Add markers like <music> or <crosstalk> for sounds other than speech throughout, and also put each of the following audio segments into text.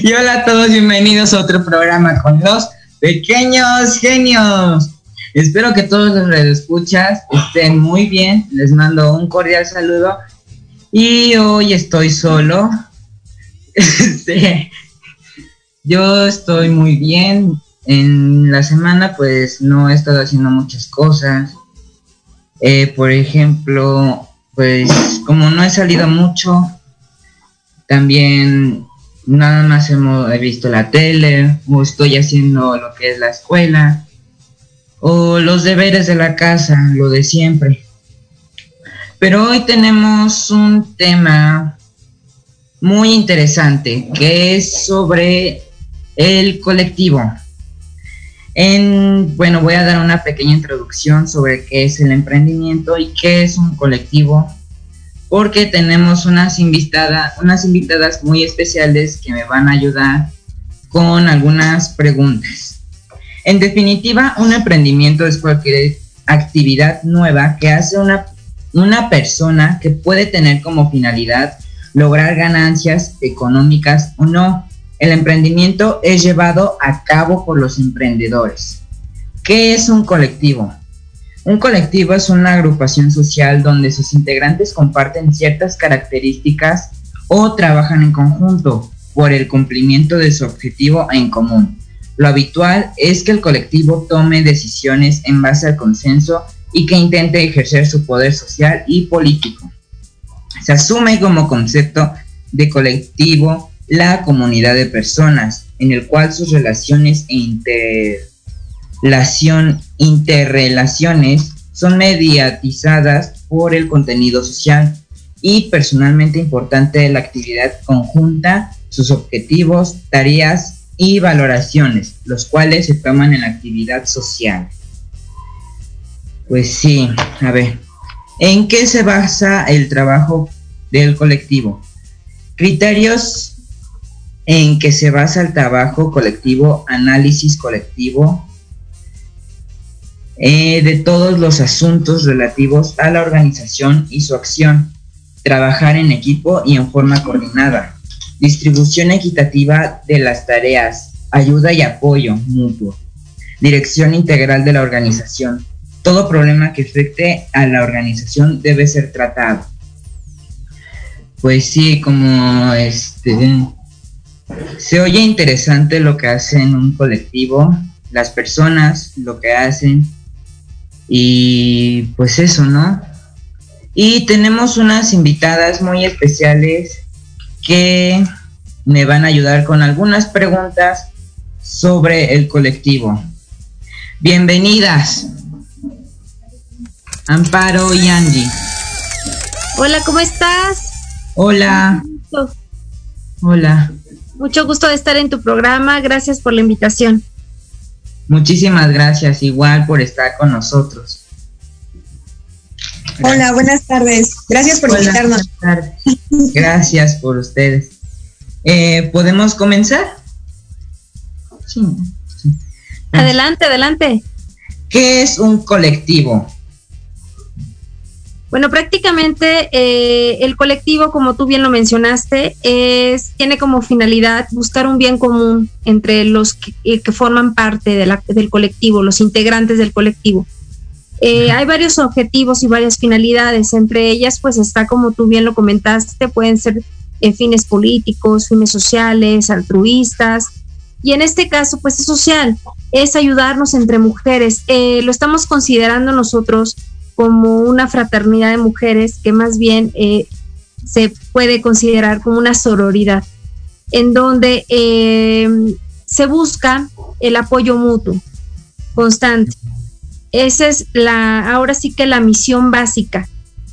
Y hola a todos, bienvenidos a otro programa con los pequeños genios. Espero que todos los escuchas estén muy bien. Les mando un cordial saludo. Y hoy estoy solo. <laughs> Este, yo estoy muy bien. En la semana pues no he estado haciendo muchas cosas. Eh, por ejemplo, pues como no he salido mucho, también nada más hemos, he visto la tele o estoy haciendo lo que es la escuela o los deberes de la casa, lo de siempre. Pero hoy tenemos un tema muy interesante que es sobre el colectivo. En, bueno, voy a dar una pequeña introducción sobre qué es el emprendimiento y qué es un colectivo porque tenemos unas, invitadas unas invitadas muy especiales que me van a ayudar con algunas preguntas. En definitiva, un emprendimiento es cualquier actividad nueva que hace una, una persona que puede tener como finalidad lograr ganancias económicas o no. El emprendimiento es llevado a cabo por los emprendedores. ¿Qué es un colectivo? Un colectivo es una agrupación social donde sus integrantes comparten ciertas características o trabajan en conjunto por el cumplimiento de su objetivo en común. Lo habitual es que el colectivo tome decisiones en base al consenso y que intente ejercer su poder social y político. Se asume como concepto de colectivo la comunidad de personas, en el cual sus relaciones e interrelaciones son mediatizadas por el contenido social y personalmente importante de la actividad conjunta, sus objetivos, tareas y valoraciones, los cuales se toman en la actividad social. Pues sí, a ver, ¿en qué se basa el trabajo del colectivo? Criterios en que se basa el trabajo colectivo, análisis colectivo, eh, de todos los asuntos relativos a la organización y su acción, trabajar en equipo y en forma coordinada, distribución equitativa de las tareas, ayuda y apoyo mutuo, dirección integral de la organización. Todo problema que afecte a la organización debe ser tratado. Pues sí, como este se oye interesante lo que hacen un colectivo, las personas, lo que hacen, y pues eso, ¿no? Y tenemos unas invitadas muy especiales que me van a ayudar con algunas preguntas sobre el colectivo. Bienvenidas. Amparo y Angie. Hola, ¿cómo estás? Hola. Hola. Mucho gusto de estar en tu programa. Gracias por la invitación. Muchísimas gracias igual por estar con nosotros. Hola, buenas tardes. Gracias por invitarnos. Gracias por ustedes. Eh, ¿Podemos comenzar? Sí. Adelante, adelante. ¿Qué es un colectivo? Bueno, prácticamente eh, el colectivo, como tú bien lo mencionaste, es, tiene como finalidad buscar un bien común entre los que, eh, forman parte del colectivo, los integrantes del colectivo. Eh, hay varios objetivos y varias finalidades, entre ellas pues está, como tú bien lo comentaste, pueden ser fines políticos, fines sociales, altruistas, y en este caso pues es social, es ayudarnos entre mujeres. lo estamos considerando nosotros como una fraternidad de mujeres que más bien eh, se puede considerar como una sororidad, en donde eh, se busca el apoyo mutuo constante. Esa es la, ahora sí que la misión básica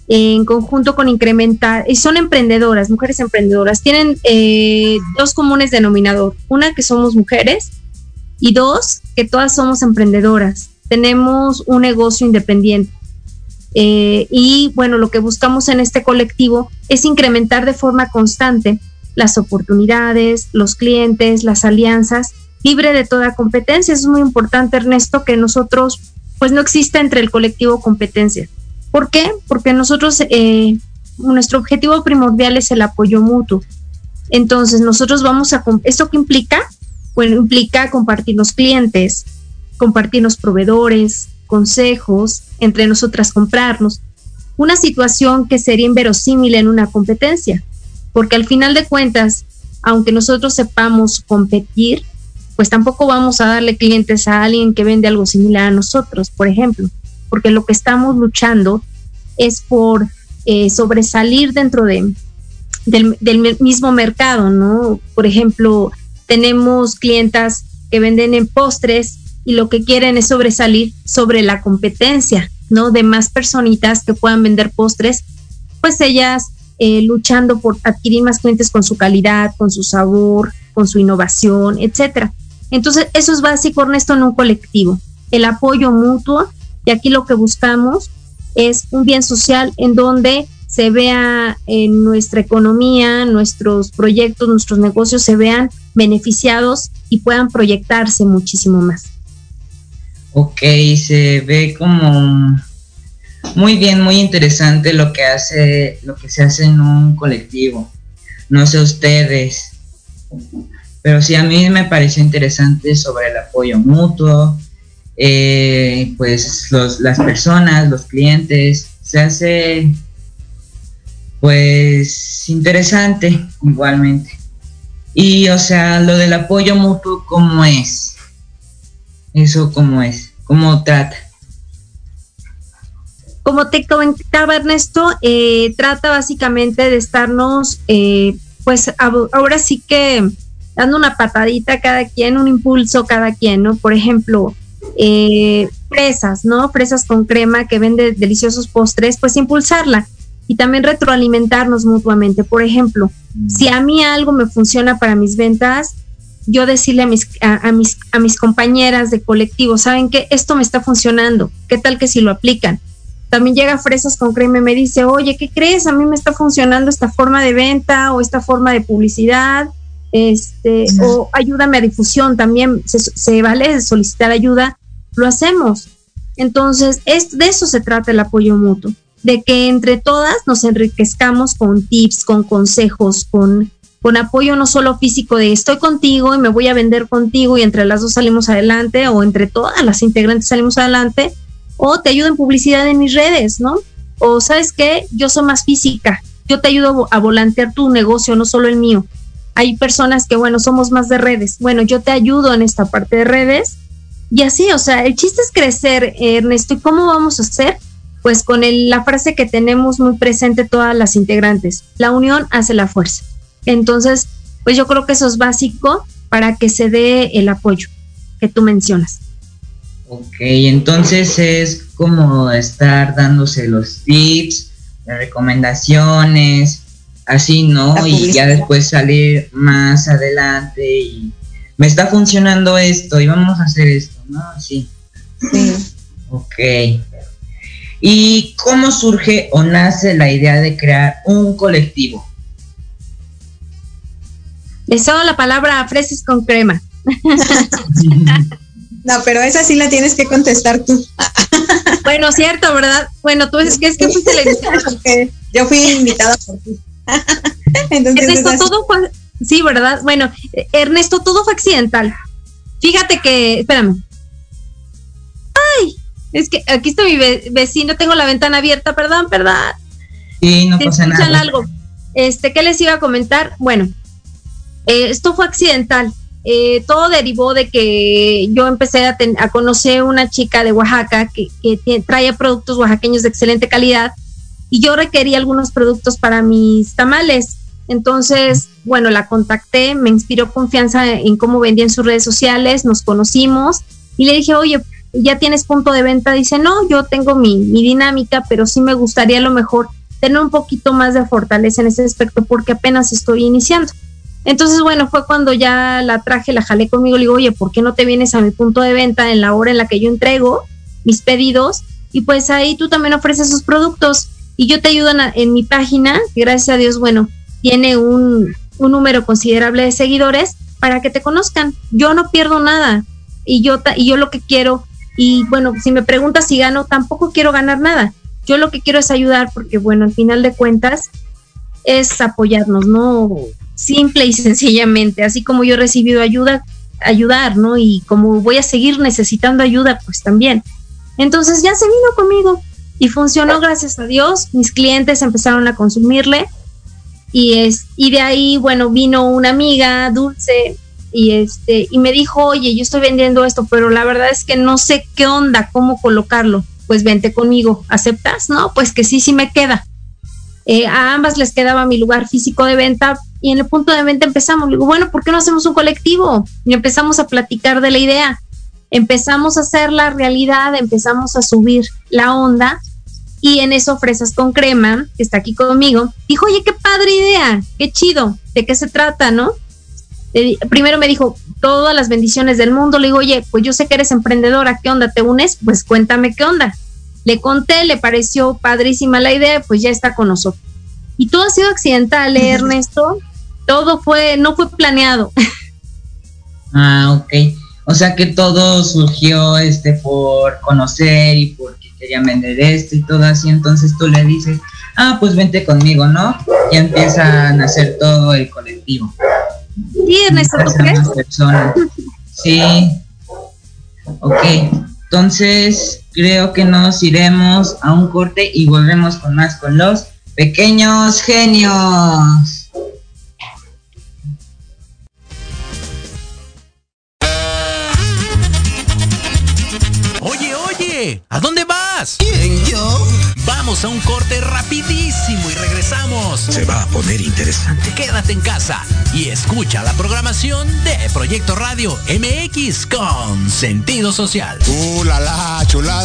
en conjunto con incrementar, y son emprendedoras, mujeres emprendedoras, tienen eh, dos comunes denominador, una que somos mujeres y dos que todas somos emprendedoras, tenemos un negocio independiente. Eh, y bueno, lo que buscamos en este colectivo es incrementar de forma constante las oportunidades, los clientes, las alianzas, libre de toda competencia. Es muy importante, Ernesto, que nosotros, pues no exista entre el colectivo competencia. ¿Por qué? Porque nosotros, eh, nuestro objetivo primordial es el apoyo mutuo. Entonces, nosotros vamos a, ¿esto qué implica? Bueno, implica compartir los clientes, compartir los proveedores, consejos, entre nosotras comprarnos. Una situación que sería inverosímil en una competencia, porque al final de cuentas, aunque nosotros sepamos competir, pues tampoco vamos a darle clientes a alguien que vende algo similar a nosotros, por ejemplo porque lo que estamos luchando es por eh, sobresalir dentro de, del, mismo mercado, ¿no? Por ejemplo, tenemos clientas que venden en postres y lo que quieren es sobresalir sobre la competencia, ¿no? De más personitas que puedan vender postres, pues ellas eh, luchando por adquirir más clientes con su calidad, con su sabor, con su innovación, etcétera. Entonces, eso es básico, Ernesto, en un colectivo. El apoyo mutuo y aquí lo que buscamos es un bien social en donde se vea en nuestra economía, nuestros proyectos, nuestros negocios se vean beneficiados y puedan proyectarse muchísimo más. Ok, se ve como muy bien, muy interesante lo que hace, lo que se hace en un colectivo. No sé ustedes, pero sí a mí me pareció interesante sobre el apoyo mutuo, eh, pues las personas, los clientes, se hace pues interesante igualmente. Y o sea, lo del apoyo mutuo, ¿cómo es? Eso cómo es, cómo trata. Como te comentaba Ernesto, eh, trata básicamente de estarnos, eh, pues ahora sí que dando una patadita a cada quien, un impulso cada quien, ¿no? Por ejemplo, eh, fresas, ¿no? Fresas con crema que vende deliciosos postres, pues impulsarla y también retroalimentarnos mutuamente. Por ejemplo, si a mí algo me funciona para mis ventas, yo decirle a mis, a, mis, a mis compañeras de colectivo, ¿saben qué? Esto me está funcionando, ¿qué tal que si lo aplican? También llega Fresas con Crema y me dice, oye, ¿qué crees? A mí me está funcionando esta forma de venta o esta forma de publicidad, este, o ayúdame a difusión también, se, se vale solicitar ayuda lo hacemos. Entonces, es, de eso se trata el apoyo mutuo, de que entre todas nos enriquezcamos con tips, con consejos, con, con apoyo no solo físico de estoy contigo y me voy a vender contigo y entre las dos salimos adelante o entre todas las integrantes salimos adelante o te ayudo en publicidad en mis redes, ¿no? O sabes qué, yo soy más física, yo te ayudo a volantear tu negocio, no solo el mío. Hay personas que, bueno, somos más de redes. Bueno, yo te ayudo en esta parte de redes y así, o sea, el chiste es crecer, Ernesto. ¿Y cómo vamos a hacer? Pues con la frase que tenemos muy presente todas las integrantes, la unión hace la fuerza. Entonces, pues yo creo que eso es básico para que se dé el apoyo que tú mencionas. Ok, entonces es como estar dándose los tips, las recomendaciones, así, ¿no? Y ya después salir más adelante y me está funcionando esto y vamos a hacer esto, ¿no? Sí. Sí. Ok. ¿Y cómo surge o nace la idea de crear un colectivo? Les doy la palabra a fresas con crema. <laughs> no, pero esa sí la tienes que contestar tú. bueno, cierto, ¿verdad? Bueno, tú es que es que fuiste la invitada. <laughs> Yo fui invitada por ti. <laughs> Entonces, todo fue, Sí, ¿verdad? Bueno, Ernesto, todo fue accidental. Fíjate que, espérame. Ay, es que aquí está mi vecino, tengo la ventana abierta, perdón, perdón. Sí, no pasa nada. algo. Este, ¿qué les iba a comentar? Bueno, eh, esto fue accidental. Eh, todo derivó de que yo empecé a, a conocer una chica de Oaxaca que, que trae productos oaxaqueños de excelente calidad y yo requería algunos productos para mis tamales. Entonces, bueno, la contacté, me inspiró confianza en cómo vendía en sus redes sociales, nos conocimos y le dije, oye, ya tienes punto de venta, dice, no, yo tengo mi, mi dinámica, pero sí me gustaría a lo mejor tener un poquito más de fortaleza en ese aspecto porque apenas estoy iniciando. Entonces, bueno, fue cuando ya la traje, la jalé conmigo, le digo, oye, ¿por qué no te vienes a mi punto de venta en la hora en la que yo entrego mis pedidos? Y pues ahí tú también ofreces sus productos y yo te ayudo en, mi página, gracias a Dios, bueno, tiene un, un número considerable de seguidores para que te conozcan. Yo no pierdo nada y yo, y yo lo que quiero, y bueno, si me preguntas si gano, tampoco quiero ganar nada. Yo lo que quiero es ayudar porque, bueno, al final de cuentas es apoyarnos, ¿no? Simple y sencillamente, así como yo he recibido ayuda, ayudar, ¿no? Y como voy a seguir necesitando ayuda, pues también. Entonces ya se vino conmigo y funcionó gracias a Dios. Mis clientes empezaron a consumirle y es y de ahí, bueno, vino una amiga, Dulce, y este y me dijo, "Oye, yo estoy vendiendo esto, pero la verdad es que no sé qué onda, cómo colocarlo." Pues vente conmigo, ¿aceptas? No, pues que sí, sí me queda. Eh, a ambas les quedaba mi lugar físico de venta y en el punto de venta empezamos. digo, bueno, ¿por qué no hacemos un colectivo? Y empezamos a platicar de la idea. Empezamos a hacer la realidad, empezamos a subir la onda y en eso Fresas con Crema, que está aquí conmigo, dijo, oye, qué padre idea, qué chido, ¿de qué se trata, no? primero me dijo, todas las bendiciones del mundo, le digo, oye, pues yo sé que eres emprendedora, ¿qué onda? ¿Te unes? Pues cuéntame qué onda. Le conté, le pareció padrísima la idea, pues ya está con nosotros. Y todo ha sido accidental, ¿eh, Ernesto. Todo fue, no fue planeado. <laughs> Ah, ok. O sea que todo surgió este por conocer y porque quería vender esto y todo así. Entonces tú le dices, ah, pues vente conmigo, ¿no? Y empiezan a hacer todo el colectivo. Sí, Ernesto, ¿tú crees? Sí. Ok. Entonces, creo que nos iremos a un corte y volvemos con más con los pequeños genios. Oye, oye, ¿a dónde vas? ¿Quién, yo? Vamos a un corte rapidísimo y regresamos. Se va a poner interesante. Quédate en casa y escucha la programación de Proyecto Radio MX con sentido social. ¡Uh, la, la chulada!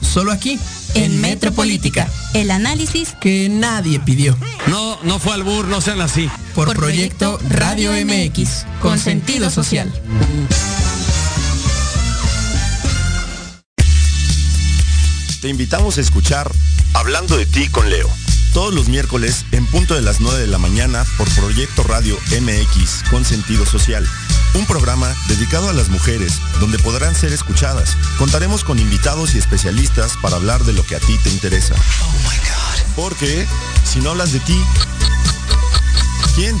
Solo aquí, en, Metropolítica. El análisis que nadie pidió. No, no fue albur, no sean así. Por, Por proyecto, proyecto Radio MX, con sentido social. te invitamos a escuchar Hablando de ti con Leo. Todos los miércoles en punto de las 9 de la mañana por Proyecto Radio MX con sentido social. Un programa dedicado a las mujeres donde podrán ser escuchadas. Contaremos con invitados y especialistas para hablar de lo que a ti te interesa. Oh my God. Porque si no hablas de ti, ¿quién?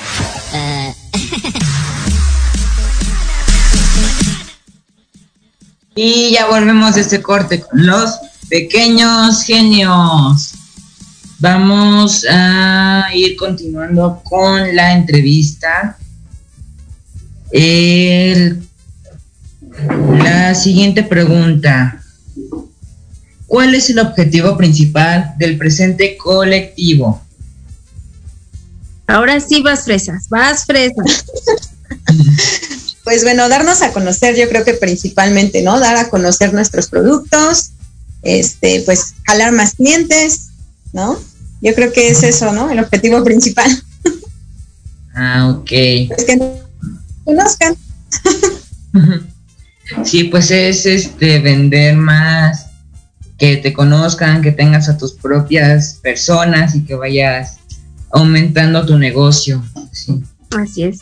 Y ya volvemos de este corte con los pequeños genios. Vamos a ir continuando con la entrevista. El- la siguiente pregunta. ¿Cuál es el objetivo principal del presente colectivo? Ahora sí vas fresas, vas fresas. <laughs> Pues bueno, darnos a conocer, yo creo que principalmente, ¿no? Dar a conocer nuestros productos, este, pues jalar más clientes, ¿no? Yo creo que es eso, ¿no? El objetivo principal. Ah, ok. Es que nos conozcan. <laughs> Sí, pues es este vender más, que te conozcan, que tengas a tus propias personas y que vayas aumentando tu negocio. Sí. Así es.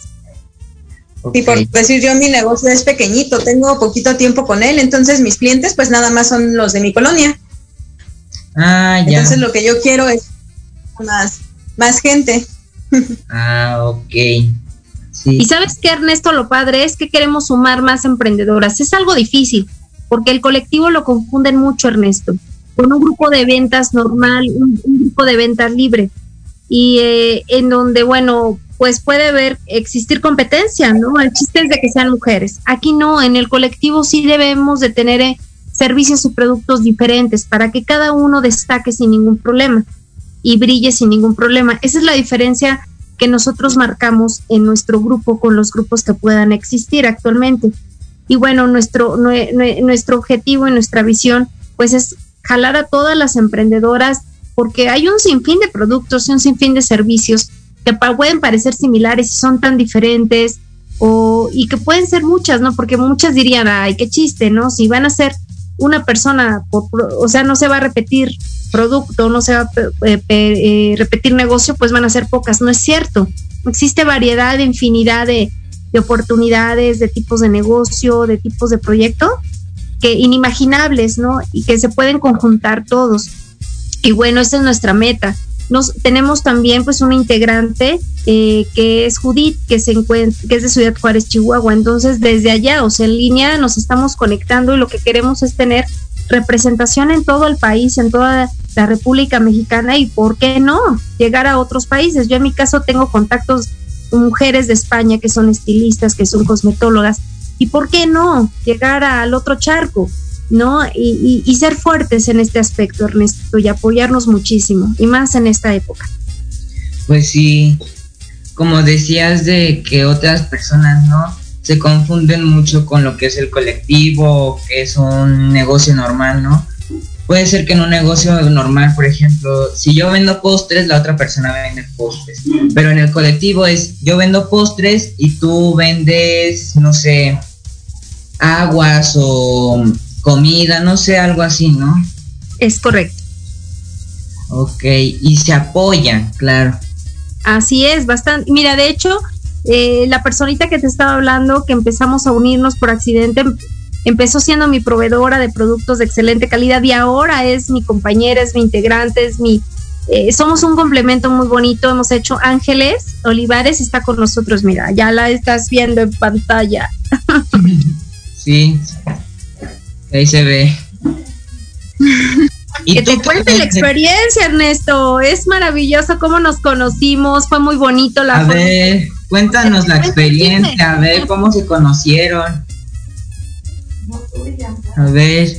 Y por decir yo, mi negocio es pequeñito, tengo poquito tiempo con él, entonces mis clientes pues nada más son los de mi colonia. Ah, ya. Entonces lo que yo quiero es más, más gente. <laughs> Ah, ok. Y sabes que Ernesto, lo padre es que queremos sumar más emprendedoras. Es algo difícil, porque el colectivo lo confunden mucho, Ernesto, con un grupo de ventas normal, un, un grupo de ventas libre, y eh, en donde, bueno, pues puede haber, existir competencia, ¿no? El chiste es de que sean mujeres. Aquí no, en el colectivo sí debemos de tener eh, servicios y productos diferentes para que cada uno destaque sin ningún problema y brille sin ningún problema. Esa es la diferencia que nosotros marcamos en nuestro grupo con los grupos que puedan existir actualmente. Y bueno, nuestro, nue- nue- nuestro objetivo y nuestra visión pues es jalar a todas las emprendedoras porque hay un sinfín de productos y un sinfín de servicios pueden parecer similares y son tan diferentes o, y que pueden ser muchas, ¿no? Porque muchas dirían, ay, qué chiste, ¿no? Si van a ser una persona, o sea, no se va a repetir producto, no se va a eh, pe- repetir negocio, pues van a ser pocas. No es cierto. Existe variedad, infinidad de, de oportunidades, de tipos de negocio, de tipos de proyecto, que inimaginables, ¿no? Y que se pueden conjuntar todos. Y bueno, esa es nuestra meta. Nos, tenemos también pues una integrante eh, que es Judith, que se encuentra, que es de Ciudad Juárez, Chihuahua. Entonces, desde allá, o sea, en línea nos estamos conectando y lo que queremos es tener representación en todo el país, en toda la República Mexicana y, ¿por qué no? Llegar a otros países. Yo en mi caso tengo contactos con mujeres de España que son estilistas, que son cosmetólogas. ¿Y por qué no? Llegar al otro charco, ¿no? Y, y- y ser fuertes en este aspecto, Ernesto, y apoyarnos muchísimo, y más en esta época. Pues sí, como decías de que otras personas, ¿no? Se confunden mucho con lo que es el colectivo, que es un negocio normal, ¿no? Puede ser que en un negocio normal, por ejemplo, si yo vendo postres, la otra persona vende postres. Pero en el colectivo es, yo vendo postres y tú vendes, no sé, aguas o comida, no sé, algo así, ¿no? Es correcto. Ok, y se apoyan, claro. Así es, bastante. Mira, de hecho, eh, la personita que te estaba hablando, que empezamos a unirnos por accidente, em- empezó siendo mi proveedora de productos de excelente calidad y ahora es mi compañera, es mi integrante, es mi... eh, somos un complemento muy bonito, hemos hecho Ángeles Olivares, está con nosotros, mira, ya la estás viendo en pantalla. <laughs> Sí. Ahí se ve. <laughs> que te cuente la experiencia, Ernesto. Es maravilloso cómo nos conocimos, fue muy bonito la A forma- ver, cuéntanos la experiencia, a ver cómo se conocieron. A ver,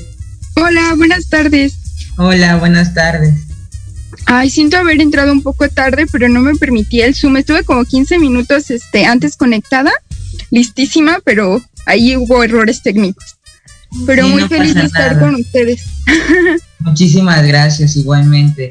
Hola, buenas tardes. hola, buenas tardes. Ay, siento haber entrado un poco tarde, pero no me permitía el Zoom. Estuve como 15 minutos este, antes conectada, listísima, pero ahí hubo errores técnicos. Pero Sí, muy no feliz de estar nada. con ustedes. <laughs> Muchísimas gracias, igualmente.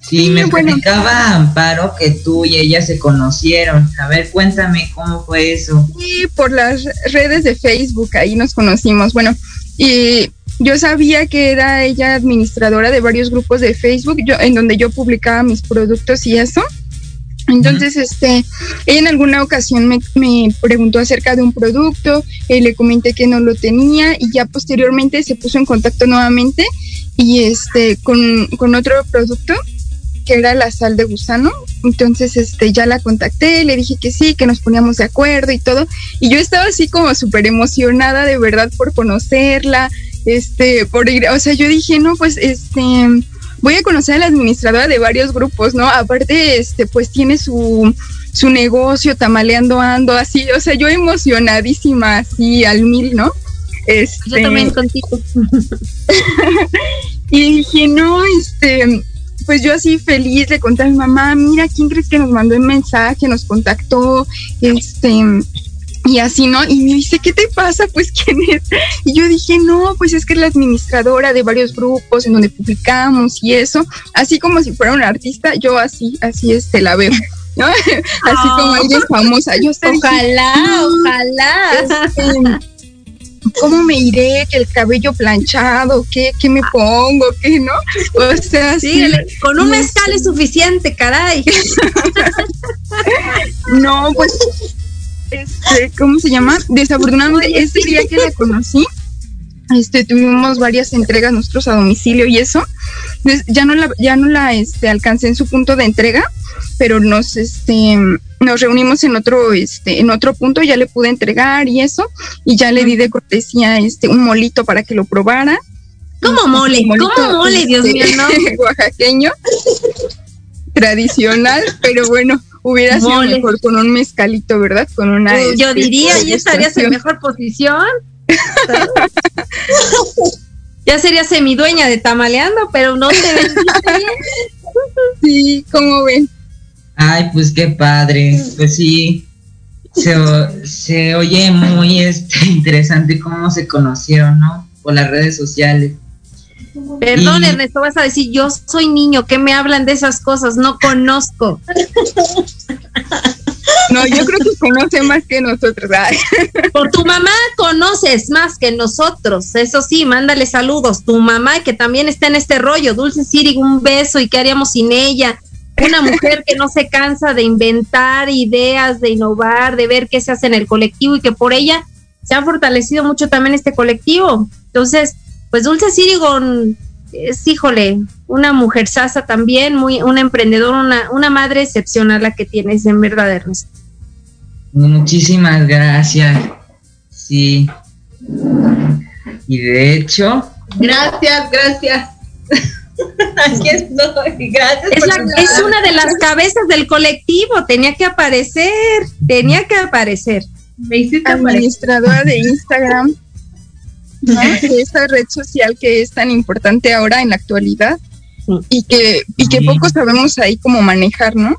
Sí, me <laughs> platicaba Amparo que tú y ella se conocieron. A ver, cuéntame cómo fue eso. Sí, por las redes de Facebook, ahí nos conocimos. Bueno, y yo sabía que era ella administradora de varios grupos de Facebook, yo, en donde yo publicaba mis productos y eso. Entonces, este, en alguna ocasión me, preguntó acerca de un producto, eh, le comenté que no lo tenía y ya posteriormente se puso en contacto nuevamente y este con, con otro producto que era la sal de gusano. Entonces, este, ya la contacté, le dije que sí, que nos poníamos de acuerdo y todo. Y yo estaba así como súper emocionada de verdad por conocerla, este, por ir, o sea, yo dije, no, pues, este, voy a conocer a la administradora de varios grupos, ¿no? Aparte, este, pues tiene su, su negocio, tamaleando ando, así, o sea, yo emocionadísima, así, al mil, ¿no? Este, yo también contigo. <laughs> y dije, no, este, pues yo así feliz le conté a mi mamá, mira, ¿quién crees que nos mandó el mensaje, nos contactó, este, y así, ¿no? Y me dice, ¿qué te pasa? Pues, <laughs> ¿quién es? Y yo dije, no, pues es que es la administradora de varios grupos en donde publicamos y eso, así como si fuera una artista, yo así, así este, la veo. <laughs> ¿no? Así como ella famosa. Yo ojalá, ojalá. Este, ¿cómo me iré? Que el cabello planchado, ¿qué, qué me pongo? ¿Qué no? O sea, sí. con un mezcal es suficiente, caray. <laughs> no, pues, este, ¿cómo se llama? Desafortunadamente, ese día que la conocí, este, tuvimos varias entregas nosotros a domicilio y eso. ya no la, ya no la este, alcancé en su punto de entrega, pero nos, este, nos reunimos en otro, este, en otro punto, ya le pude entregar y eso, y ya le di de cortesía este, un molito para que lo probara. ¿Cómo mole? ¿Cómo mole, Dios mío, no? <laughs> oaxaqueño, tradicional, pero bueno, hubiera sido mejor con un mezcalito, ¿verdad? Con una. yo este, diría, ya estarías en mejor posición. <laughs> ya sería semidueña de tamaleando, pero no te vendiste bien. <laughs> Sí, ¿cómo ven? Ay, pues qué padre. Pues sí, se, oye muy este, <laughs> interesante cómo se conocieron, ¿no? Por las redes sociales. Perdón, Ernesto, vas a decir, yo soy niño, ¿qué me hablan de esas cosas? No conozco. No, yo creo que conoce más que nosotros. Por tu mamá conoces más que nosotros. Eso sí, mándale saludos. Tu mamá que también está en este rollo. Dulce Siri, un beso y qué haríamos sin ella. Una mujer que no se cansa de inventar ideas, de innovar, de ver qué se hace en el colectivo y que por ella se ha fortalecido mucho también este colectivo. Entonces, pues Dulce Sirigon es, híjole, una mujer sasa también, muy, una emprendedora, una, una madre excepcional la que tienes, en verdad, Ernesto. Muchísimas gracias. Sí. Y de hecho. Gracias, gracias. <laughs> Aquí estoy, gracias. Es, es una de las cabezas del colectivo, tenía que aparecer, tenía que aparecer. Me hiciste administradora de Instagram, <laughs> de esta red social que es tan importante ahora en la actualidad y que, y que poco sabemos ahí cómo manejar, ¿no?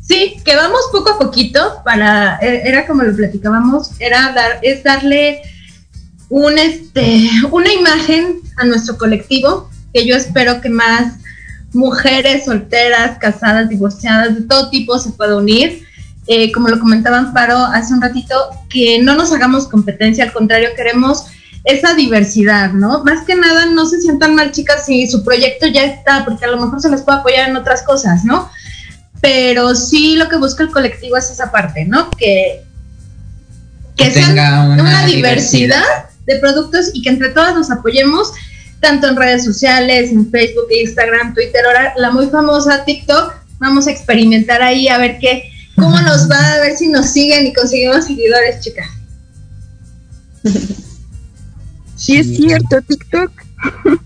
Sí, que vamos poco a poquito para, e, era como lo platicábamos, era dar, es darle un este, una imagen a nuestro colectivo, que yo espero que más mujeres solteras, casadas, divorciadas, de todo tipo se puedan unir. Eh, como lo comentaban Paro hace un ratito, que no nos hagamos competencia, al contrario, queremos esa diversidad, ¿no? Más que nada, no se sientan mal, chicas, si su proyecto ya está, porque a lo mejor se les puede apoyar en otras cosas, ¿no? pero sí lo que busca el colectivo es esa parte, ¿no? Que, que, sea una, diversidad, de productos y que entre todas nos apoyemos, tanto en redes sociales, en Facebook, Instagram, Twitter, ahora la muy famosa TikTok, vamos a experimentar ahí a ver qué, cómo nos va, a ver si nos siguen y conseguimos seguidores, chicas. Sí, es cierto, TikTok.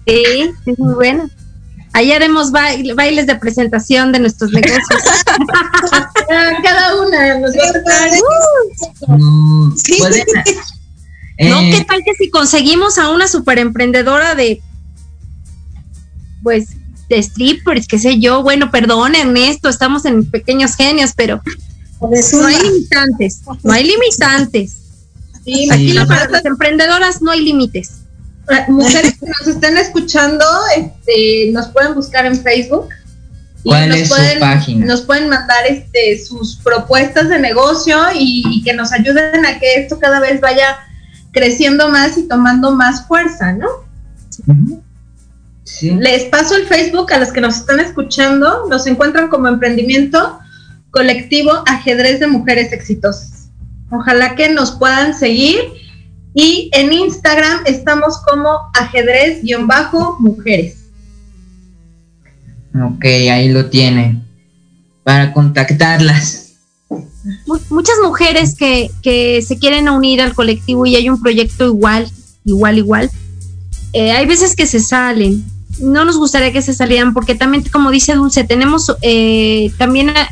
Sí, es muy buena. Ahí haremos bailes de presentación de nuestros negocios. <laughs> Cada una nos va a mm, No, ¿qué eh, tal que si conseguimos a una super emprendedora de, pues, strippers, qué sé yo? Bueno, perdón, Ernesto, estamos en pequeños genios, pero no hay limitantes, no hay limitantes. Aquí para las emprendedoras no hay límites. Mujeres que nos estén escuchando, este, nos pueden buscar en Facebook. y ¿Cuál nos es su pueden, página? Nos pueden mandar este, sus propuestas de negocio y, y que nos ayuden a que esto cada vez vaya creciendo más y tomando más fuerza, ¿no? Les paso el Facebook a los que nos están escuchando. Nos encuentran como emprendimiento colectivo ajedrez de mujeres exitosas. Ojalá que nos puedan seguir. Y en Instagram estamos como ajedrez-mujeres. Ok, ahí lo tienen. Para contactarlas. Mu- muchas mujeres que, que se quieren unir al colectivo y hay un proyecto igual, igual, igual. eh, hay veces que se salen. No nos gustaría que se salieran porque también, como dice Dulce, tenemos eh, también eh,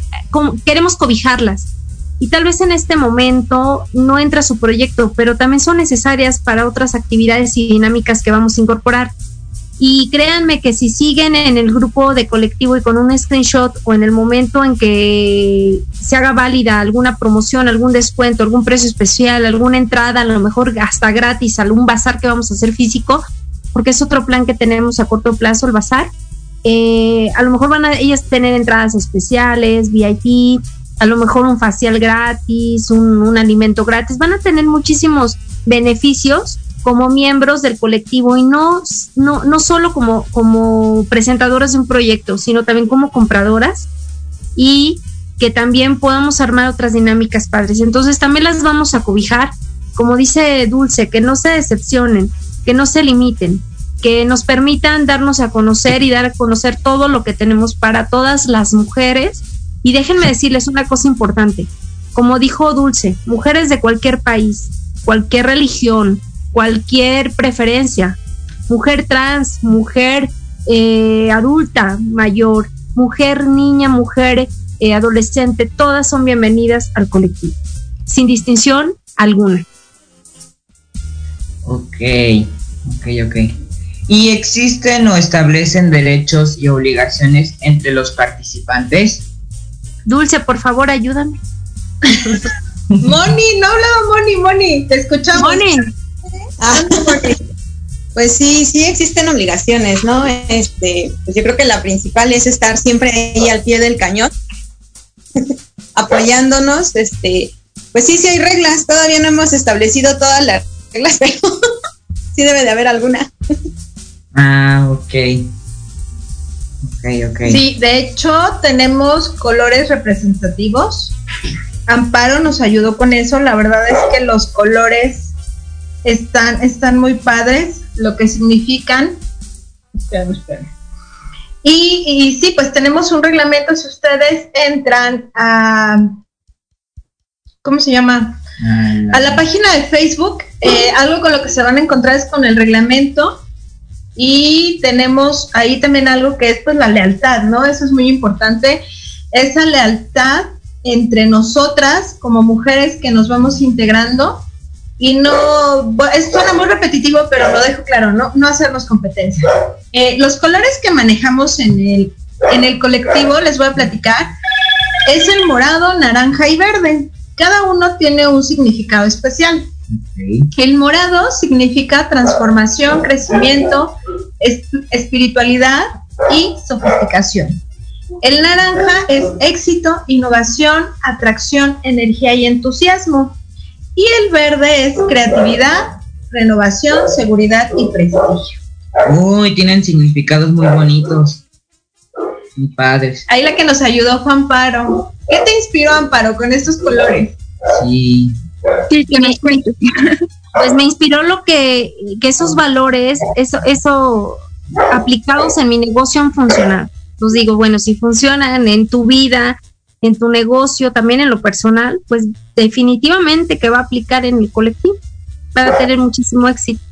queremos cobijarlas. Y tal vez en este momento no entra su proyecto, pero también son necesarias para otras actividades y dinámicas que vamos a incorporar. Y créanme que si siguen en el grupo de colectivo y con un screenshot o en el momento en que se haga válida alguna promoción, algún descuento, algún precio especial, alguna entrada, a lo mejor hasta gratis, algún bazar que vamos a hacer físico, porque es otro plan que tenemos a corto plazo, el bazar. Eh, a lo mejor van a ellas tener entradas especiales, VIP, a lo mejor un facial gratis, un, un alimento gratis, van a tener muchísimos beneficios como miembros del colectivo y no, no, no solo como, como presentadoras de un proyecto, sino también como compradoras y que también podamos armar otras dinámicas padres. Entonces también las vamos a cobijar, como dice Dulce, que no se decepcionen, que no se limiten, que nos permitan darnos a conocer y dar a conocer todo lo que tenemos para todas las mujeres. Y déjenme decirles una cosa importante, como dijo Dulce, mujeres de cualquier país, cualquier religión, cualquier preferencia, mujer trans, mujer eh, adulta, mayor, mujer, niña, mujer, eh, adolescente, todas son bienvenidas al colectivo, sin distinción alguna. Ok, ok, ok. ¿Y existen o establecen derechos y obligaciones entre los participantes? Dulce, por favor, ayúdame. <laughs> Moni, no hablaba Moni, Moni, te escuchamos. Moni. Ah, pues sí, sí existen obligaciones, ¿no? Este, pues yo creo que la principal es estar siempre ahí al pie del cañón, <laughs> apoyándonos, este, pues sí, sí hay reglas, todavía no hemos establecido todas las reglas, <laughs> pero sí debe de haber alguna. Ah, ok. Ok, ok. Sí, de hecho tenemos colores representativos. Amparo nos ayudó con eso. La verdad es que los colores están, están muy padres, lo que significan. Espérame, espérame. Y, y sí, pues tenemos un reglamento. Si ustedes entran a. ¿Cómo se llama? A la página de Facebook, eh, <laughs> algo con lo que se van a encontrar es con el reglamento y tenemos ahí también algo que es pues la lealtad, ¿no? Eso es muy importante, esa lealtad entre nosotras como mujeres que nos vamos integrando y no, es suena muy repetitivo, pero lo dejo claro, no, no hacernos competencia. Eh, los colores que manejamos en el, en el colectivo, les voy a platicar, es el morado, naranja y verde. Cada uno tiene un significado especial. El morado significa transformación, crecimiento, es- espiritualidad y sofisticación. El naranja es éxito, innovación, atracción, energía y entusiasmo. Y el verde es creatividad, renovación, seguridad y prestigio. Uy, tienen significados muy bonitos. Muy padres. Ahí la que nos ayudó fue Amparo. ¿Qué te inspiró Amparo con estos colores? Sí. Sí, que me cuentes. <laughs> Pues me inspiró lo que, que esos valores, eso, eso aplicados en mi negocio han funcionado. Pues digo, bueno, si funcionan en tu vida, en tu negocio, también en lo personal, pues definitivamente que va a aplicar en el colectivo para tener muchísimo éxito.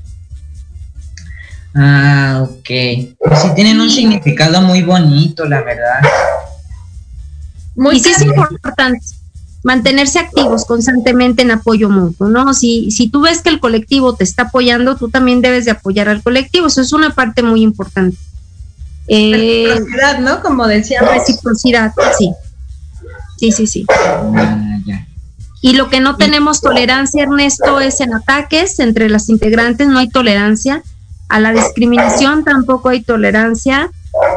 Ah, ok. Pues sí tienen un significado muy bonito, la verdad. Y sí es importante mantenerse activos constantemente en apoyo mutuo, ¿no? Si, si tú ves que el colectivo te está apoyando, tú también debes de apoyar al colectivo, eso es una parte muy importante. Eh, Reciprocidad, ¿no? Como decía. Reciprocidad, sí. Sí, sí, sí. Y lo que no tenemos tolerancia, Ernesto, es en ataques entre las integrantes, no hay tolerancia. A la discriminación tampoco hay tolerancia.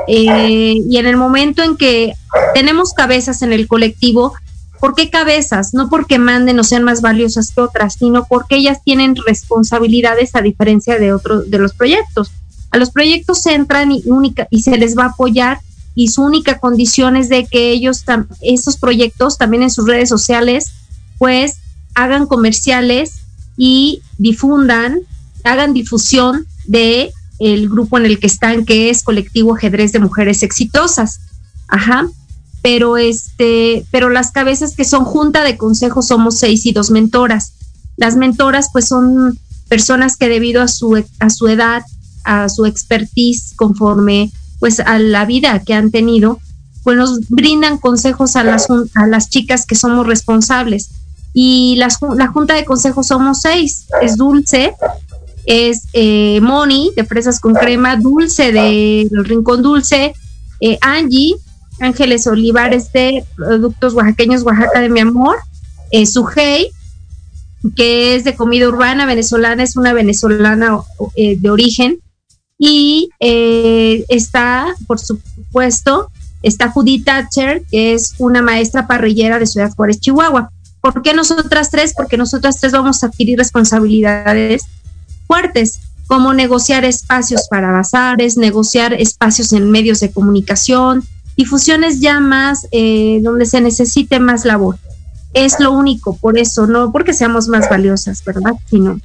Eh, y en el momento en que tenemos cabezas en el colectivo, ¿por qué cabezas? No porque manden o sean más valiosas que otras, sino porque ellas tienen responsabilidades a diferencia de otros de los proyectos. A los proyectos se entran y, única, y se les va a apoyar y su única condición es de que ellos, esos proyectos también en sus redes sociales, pues hagan comerciales y difundan, hagan difusión de el grupo en el que están, que es Colectivo Ajedrez de Mujeres Exitosas. Ajá. Pero este, pero las cabezas que son junta de consejo somos seis y dos mentoras. Las mentoras, pues, son personas que debido a su, a su edad, a su expertise, conforme pues a la vida que han tenido, pues nos brindan consejos a las, a las chicas que somos responsables. Y las, la junta de consejos somos seis. Es Dulce, es eh, Moni de Fresas con Crema, Dulce de Rincón Dulce, eh, Angie, Ángeles Olivares de Productos Oaxaqueños Oaxaca de mi amor, eh, Sujei, que es de comida urbana venezolana, es una venezolana eh, de origen, y está, por supuesto, está Judith Thatcher, que es una maestra parrillera de Ciudad Juárez, Chihuahua. ¿Por qué nosotras tres? Porque nosotras tres vamos a adquirir responsabilidades fuertes, como negociar espacios para bazares, negociar espacios en medios de comunicación, difusiones ya más eh, donde se necesite más labor. Es lo único, por eso, no porque seamos más valiosas, ¿verdad? Sino.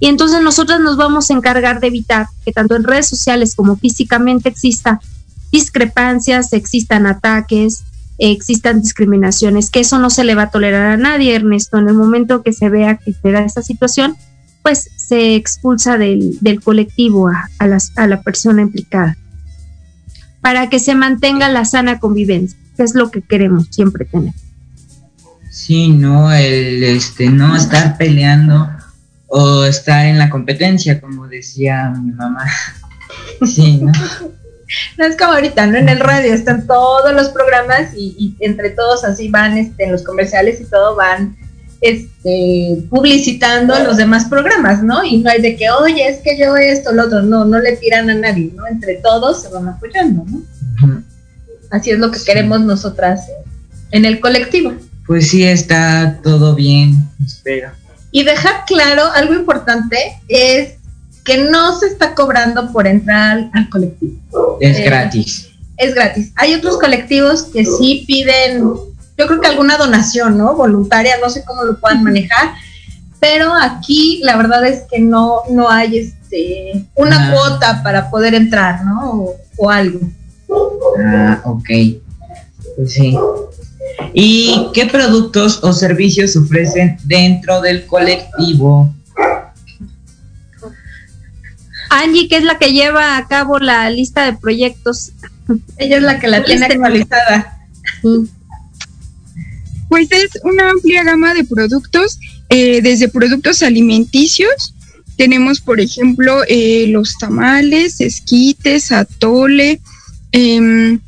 Y entonces nosotros nos vamos a encargar de evitar que tanto en redes sociales como físicamente exista discrepancias, existan ataques, existan discriminaciones, que eso no se le va a tolerar a nadie, Ernesto. En el momento que se vea que se da esa situación, pues se expulsa del, del colectivo a, a, las, a la persona implicada para que se mantenga la sana convivencia, que es lo que queremos siempre tener. Sí, no, el este no estar peleando o estar en la competencia, como decía mi mamá. <laughs> Sí, ¿no? No es como ahorita, ¿no? En el radio están todos los programas y, y entre todos así van este, en los comerciales y todo van este, publicitando los demás programas, ¿no? Y no hay de que, oye, es que yo esto, lo otro, no, no le tiran a nadie, ¿no? Entre todos se van apoyando, ¿no? Así es lo que queremos nosotras en el colectivo. Pues sí, está todo bien, espero. Y dejar claro, algo importante es que no se está cobrando por entrar al colectivo. Es eh, gratis. Es gratis. Hay otros colectivos que sí piden yo creo que alguna donación, ¿no? Voluntaria, no sé cómo lo puedan manejar, pero aquí la verdad es que no, no hay este una cuota para poder entrar, ¿no? O, algo. Ah, ok. Pues sí. ¿Y qué productos o servicios ofrecen dentro del colectivo? Angie, que es la que lleva a cabo la lista de proyectos. Ella es la que la tiene actualizada. Sí. Pues es una amplia gama de productos, eh, desde productos alimenticios, tenemos por ejemplo eh, los tamales, esquites, atole, em,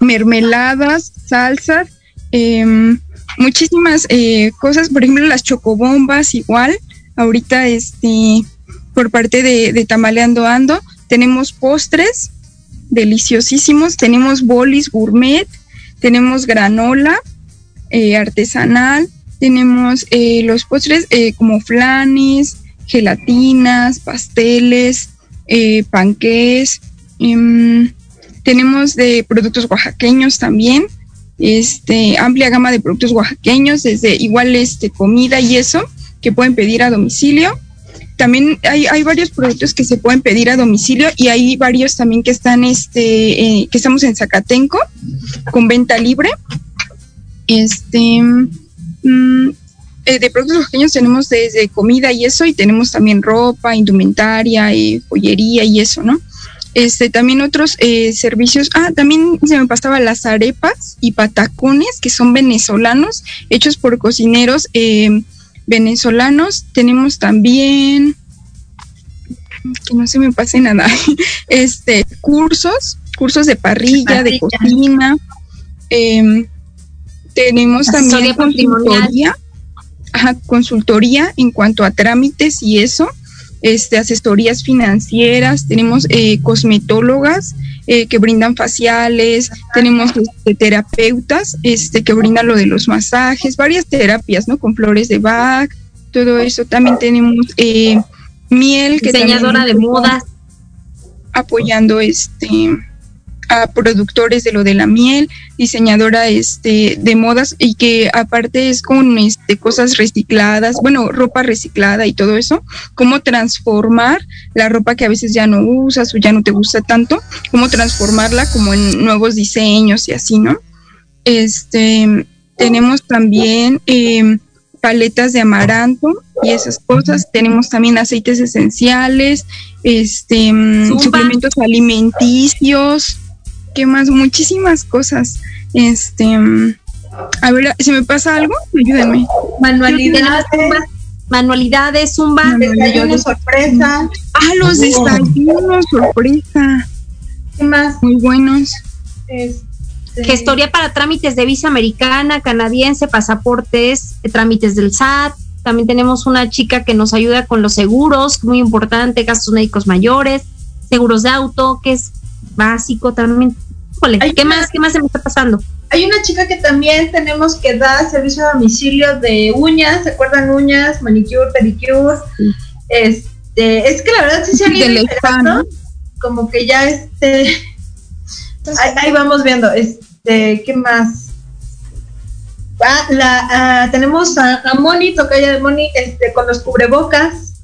mermeladas, salsas, em, muchísimas eh, cosas, por ejemplo las chocobombas igual, ahorita este por parte de, de Tamaleando Ando, tenemos postres deliciosísimos, tenemos bolis gourmet, tenemos granola, eh, artesanal, tenemos eh, los postres eh, como flanes, gelatinas, pasteles, panqués, em, tenemos de productos oaxaqueños también, este, amplia gama de productos oaxaqueños, desde igual este, comida y eso, que pueden pedir a domicilio. También hay, hay varios productos que se pueden pedir a domicilio y hay varios también que están, este, que estamos en Zacatenco con venta libre. Este, mm, eh, de productos pequeños tenemos desde comida y eso, y tenemos también ropa, indumentaria, eh, joyería y eso, ¿no? Este, también otros eh, servicios, ah, también se me pasaba las arepas y patacones, que son venezolanos, hechos por cocineros venezolanos. Tenemos también, que no se me pase nada, <laughs> este, cursos, cursos de parrilla, de cocina, eh, tenemos también consultoría, consultoría en cuanto a trámites y eso. este, asesorías financieras, tenemos eh, cosmetólogas eh, que brindan faciales, tenemos este, terapeutas este, que brindan lo de los masajes, varias terapias, ¿no? Con flores de Bach, todo eso. También tenemos eh, miel que diseñadora de modas apoyando este a productores de lo de la miel, diseñadora este de modas y que aparte es con este cosas recicladas, bueno, ropa reciclada y todo eso, cómo transformar la ropa que a veces ya no usas o ya no te gusta tanto, cómo transformarla como en nuevos diseños y así, ¿no? Este tenemos también em, paletas de amaranto y esas cosas. Tenemos también aceites esenciales, este, suplementos alimenticios, ¿qué más? Muchísimas cosas. Este, mm, a ver, si me pasa algo, ayúdenme. Manualidades, manualidades, zumba. Desayunos sorpresa. Ah, los desayunos sorpresa. ¿Qué más? Muy buenos. Este, Gestoría para trámites de visa americana, canadiense, pasaportes, eh, trámites del SAT. También tenemos una chica que nos ayuda con los seguros, muy importante, gastos médicos mayores, seguros de auto, que es básico también. Híjole, ¿qué más? ¿Qué más se me está pasando? Hay una chica que también tenemos que dar servicio a domicilio de uñas, ¿se acuerdan uñas, manicure, pedicure? Este, es que la verdad sí se ha <laughs> ido como que ya este ahí, ahí vamos viendo, este, ¿qué más? Ah, la, ah, tenemos a, a Moni, tocaya de Moni, este, con los cubrebocas.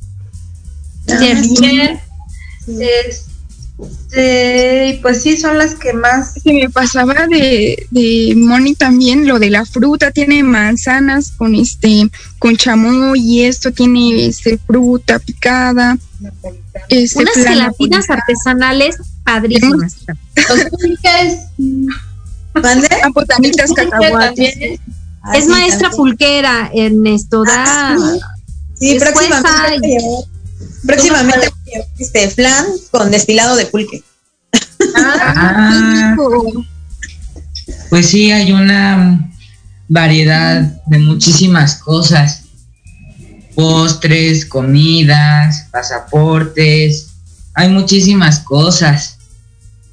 Bien. Este, pues sí, son las que más. Se me pasaba de, de Moni también lo de la fruta, tiene manzanas con este, con chamoy y esto tiene este fruta picada. Este, Unas gelatinas artesanales padrísimas. Los pulques. ¿Mande? Ah, botanitas cacahuates. Es maestra pulquera, Ernesto. Da Sí, próximamente, a próximamente a este flan con destilado de pulque. Ah, pues sí, hay una variedad de muchísimas cosas. Postres, comidas, pasaportes. Hay muchísimas cosas.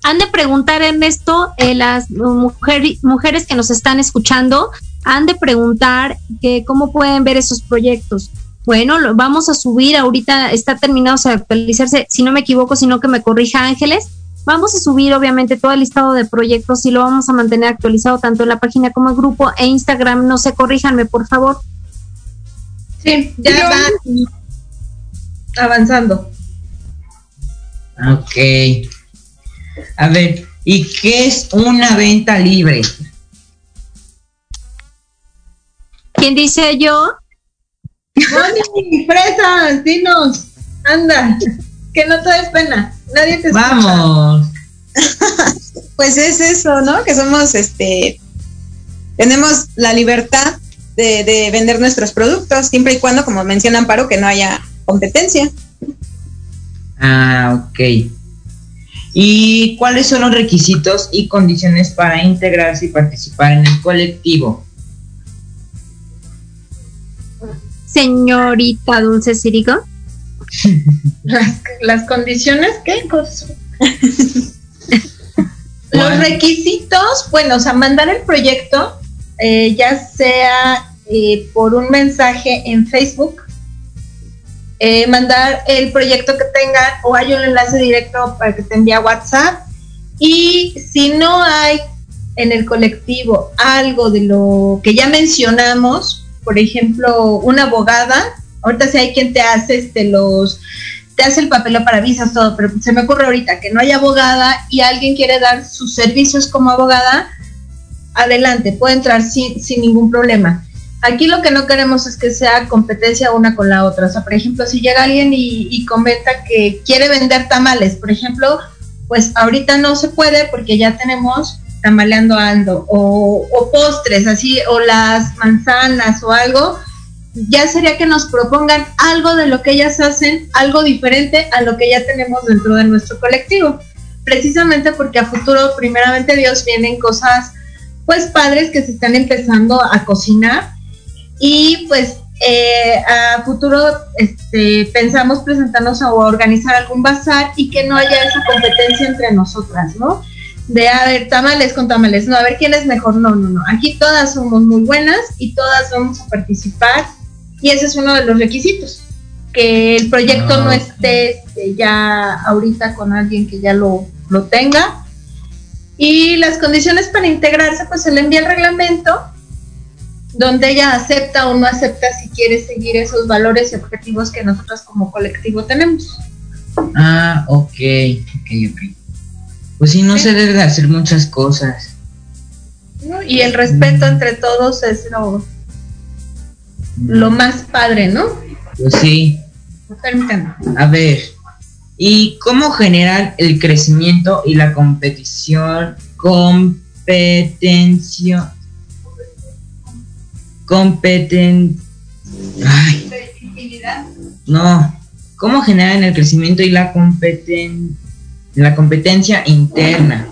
Han de preguntar, Ernesto, eh, las mujer- mujeres que nos están escuchando, han de preguntar que cómo pueden ver esos proyectos. Bueno, lo vamos a subir, ahorita está terminado de actualizarse, si no me equivoco, sino que me corrija Ángeles. Vamos a subir obviamente todo el listado de proyectos y lo vamos a mantener actualizado tanto en la página como el grupo e Instagram. No se corríjanme, por favor. Sí, ya va avanzando. Ok. A ver, ¿y qué es una venta libre? ¿Quién dice yo? Moni, fresa, dinos, anda, que no te des pena, nadie te escucha. Vamos. Pues es eso, ¿no? Que somos, este, tenemos la libertad de, de vender nuestros productos, siempre y cuando, como menciona Amparo, que no haya competencia. Ah, ok. ¿Y cuáles son los requisitos y condiciones para integrarse y participar en el colectivo? Señorita Dulce Cirico. Las, las condiciones, ¿qué cosa? <laughs> Los requisitos, bueno, o sea, mandar el proyecto, eh, ya sea eh, por un mensaje en Facebook, eh, mandar el proyecto que tengan o hay un enlace directo para que te envíe a WhatsApp. Y si no hay en el colectivo algo de lo que ya mencionamos, por ejemplo, una abogada, ahorita si hay quien te hace este los te hace el papeleo para visas, todo, pero se me ocurre ahorita que no hay abogada y alguien quiere dar sus servicios como abogada, adelante, puede entrar sin, sin ningún problema. Aquí lo que no queremos es que sea competencia una con la otra. O sea, por ejemplo, si llega alguien y, y comenta que quiere vender tamales, por ejemplo, pues ahorita no se puede porque ya tenemos tamaleando ando o, postres así o las manzanas o algo ya sería que nos propongan algo de lo que ellas hacen, algo diferente a lo que ya tenemos dentro de nuestro colectivo. Precisamente porque a futuro, primeramente Dios, vienen cosas pues padres que se están empezando a cocinar y pues eh, a futuro este, pensamos presentarnos o organizar algún bazar y que no haya esa competencia entre nosotras, ¿no? De, a ver, tamales con tamales, no, a ver quién es mejor, no, no, no. Aquí todas somos muy buenas y todas vamos a participar y ese es uno de los requisitos, que el proyecto no Ah, esté este, ya ahorita con alguien que ya lo, lo tenga. Y las condiciones para integrarse, pues se le envía el reglamento donde ella acepta o no acepta si quiere seguir esos valores y objetivos que nosotros como colectivo tenemos. Ah, ok, ok, ok. Pues sí, no se debe de hacer muchas cosas. ¿no? Y el respeto entre todos es lo, lo más padre, ¿no? Pues sí. Permítanme. A ver, ¿y cómo generar el crecimiento y la competición, competencia, competen, ay, no, cómo generar el crecimiento y la competen, la competencia interna?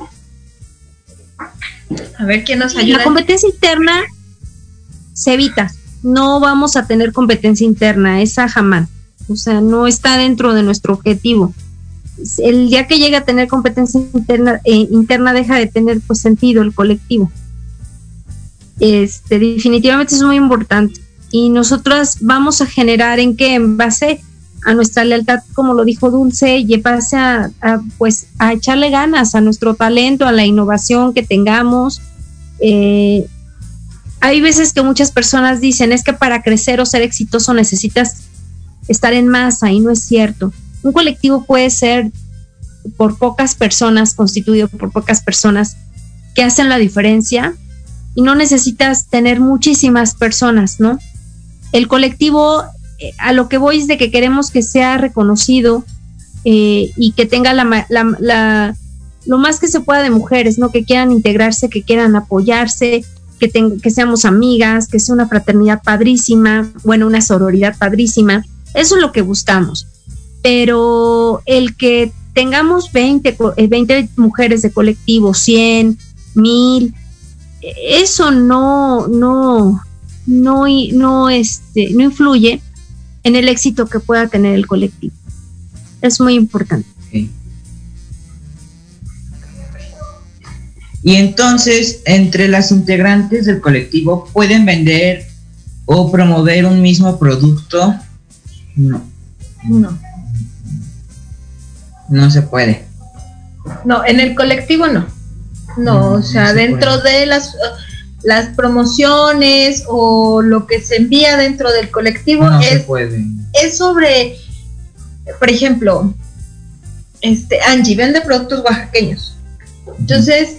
A ver quién nos ayuda. La competencia interna se evita. No vamos a tener competencia interna, esa jamás. O sea, no está dentro de nuestro objetivo. El día que llegue a tener competencia interna, eh, interna deja de tener pues sentido el colectivo. Este, definitivamente es muy importante. Y nosotras vamos a generar en qué, en base a nuestra lealtad, como lo dijo Dulce, y a, a, pues a echarle ganas a nuestro talento, a la innovación que tengamos. Eh, hay veces que muchas personas dicen es que para crecer o ser exitoso necesitas estar en masa y no es cierto. Un colectivo puede ser por pocas personas, constituido por pocas personas que hacen la diferencia y no necesitas tener muchísimas personas, ¿no? El colectivo, a lo que voy es de que queremos que sea reconocido eh, y que tenga la, la, la, lo más que se pueda de mujeres, ¿no? Que quieran integrarse, que quieran apoyarse, que, ten, que seamos amigas, que sea una fraternidad padrísima, bueno, una sororidad padrísima. Eso es lo que buscamos. Pero el que tengamos 20, 20 mujeres de colectivo, 100, 1000, eso no, no, no, no, este, no influye en el éxito que pueda tener el colectivo. Es muy importante. Okay. Y entonces, entre las integrantes del colectivo, ¿pueden vender o promover un mismo producto? No. No. No se puede. No, en el colectivo no. No, no o sea, no dentro puede. de las, las promociones o lo que se envía dentro del colectivo no es, puede. es sobre, por ejemplo, este Angie vende productos oaxaqueños. Entonces,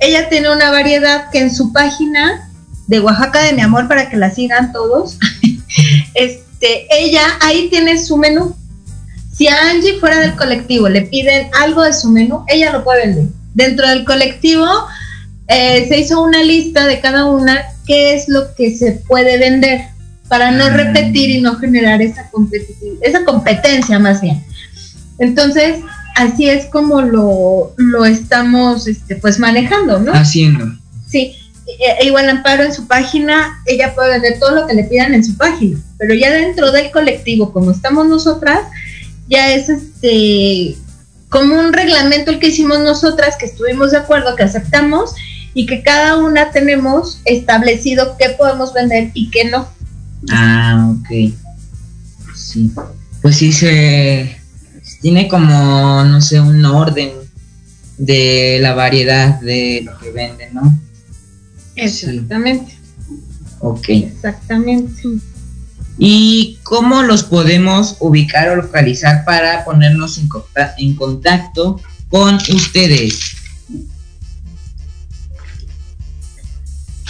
ella tiene una variedad que en su página de Oaxaca de mi amor para que la sigan todos, <laughs> este, ella ahí tiene su menú. Si a Angie fuera del colectivo le piden algo de su menú, ella lo puede vender. Dentro del colectivo eh, se hizo una lista de cada una qué es lo que se puede vender para no repetir y no generar esa, esa competencia más bien. Entonces, así es como lo, lo estamos este, pues manejando, ¿no? Haciendo. Sí, e, igual Amparo en su página, ella puede vender todo lo que le pidan en su página, pero ya dentro del colectivo, como estamos nosotras, ya es este como un reglamento el que hicimos nosotras, que estuvimos de acuerdo, que aceptamos y que cada una tenemos establecido qué podemos vender y qué no. Ah, ok. Sí. Pues sí se tiene como, no sé, un orden de la variedad de lo que venden, ¿no? Exactamente. Sí. Ok. Exactamente. ¿Y cómo los podemos ubicar o localizar para ponernos en, contacto, en contacto con ustedes?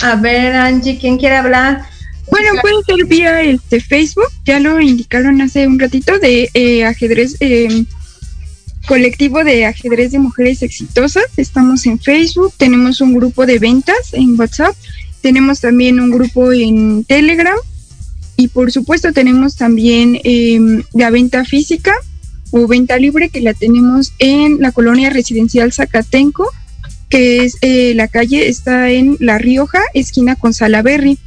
A ver, Angie, ¿quién quiere hablar? Bueno, puede ser vía este Facebook, ya lo indicaron hace un ratito, de eh, ajedrez, eh, colectivo de ajedrez de mujeres exitosas. Estamos en Facebook, tenemos un grupo de ventas en WhatsApp, tenemos también un grupo en Telegram y por supuesto tenemos también eh, la venta física o venta libre que la tenemos en la colonia residencial Zacatenco, que es eh, la calle está en La Rioja, esquina con Salaberry.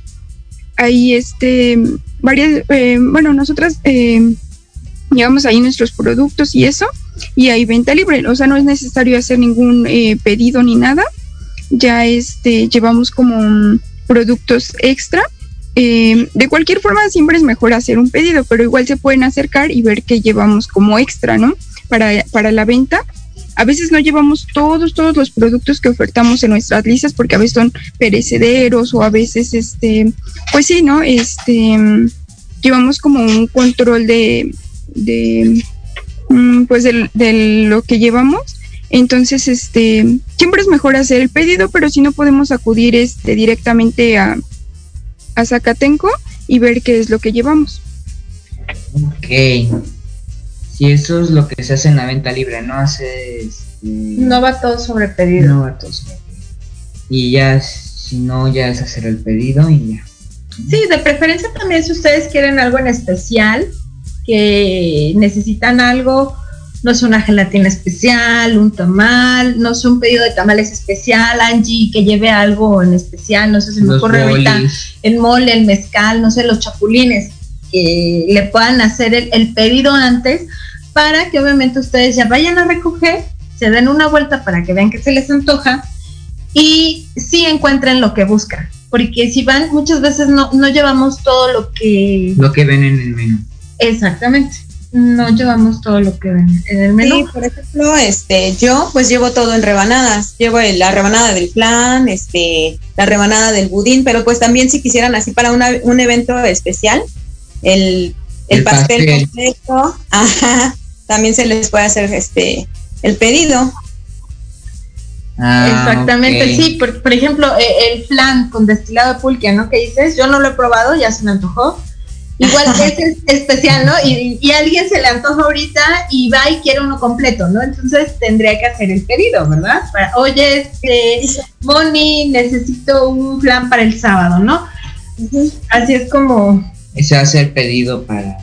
ahí este, varias, eh, bueno, nosotras eh, llevamos ahí nuestros productos y eso, y hay venta libre, o sea, no es necesario hacer ningún eh, pedido ni nada, ya este, llevamos como productos extra. de cualquier forma, siempre es mejor hacer un pedido, pero igual se pueden acercar y ver qué llevamos como extra, ¿no? Para, para la venta a veces no llevamos todos, todos los productos que ofertamos en nuestras listas porque a veces son perecederos o a veces, este, pues sí, ¿no? Este, llevamos como un control de, de mm, pues de, lo que llevamos. Entonces, este, siempre es mejor hacer el pedido, pero si no podemos acudir este, directamente a, a Zacatenco y ver qué es lo que llevamos. Ok si eso es lo que se hace en la venta libre, no hace... Este, no va todo sobre pedido. No va todo sobre pedido. Y ya, si no, ya es hacer el pedido y ya. Sí, de preferencia también si ustedes quieren algo en especial, que necesitan algo, no es una gelatina especial, un tamal, no es un pedido de tamales especial, Angie, que lleve algo en especial, no sé si me ocurre ahorita el mole, el mezcal, no sé, los chapulines, que le puedan hacer el pedido antes para que obviamente ustedes ya vayan a recoger, se den una vuelta para que vean que se les antoja y sí encuentren lo que buscan. Porque si van, muchas veces no, no llevamos todo lo que... Lo que ven en el menú. Exactamente. No llevamos todo lo que ven en el menú. Sí, por ejemplo, este, yo pues llevo todo en rebanadas. Llevo la rebanada del flan, este, la rebanada del budín, pero pues también si quisieran así para un evento especial, el, el, pastel, pastel, completo, <laughs> ajá, también se les puede hacer este el pedido. Ah, Exactamente, sí, por, por, ejemplo, e, el flan con destilado de pulque, ¿no? Que dices, yo no lo he probado, ya se me antojó. Igual <laughs> es especial, ¿no? Y, y, a alguien se le antoja ahorita y va y quiere uno completo, ¿no? Entonces tendría que hacer el pedido, ¿verdad? Para, Oye, este, Moni, necesito un flan para el sábado, ¿no? Así es como... Se hace el pedido para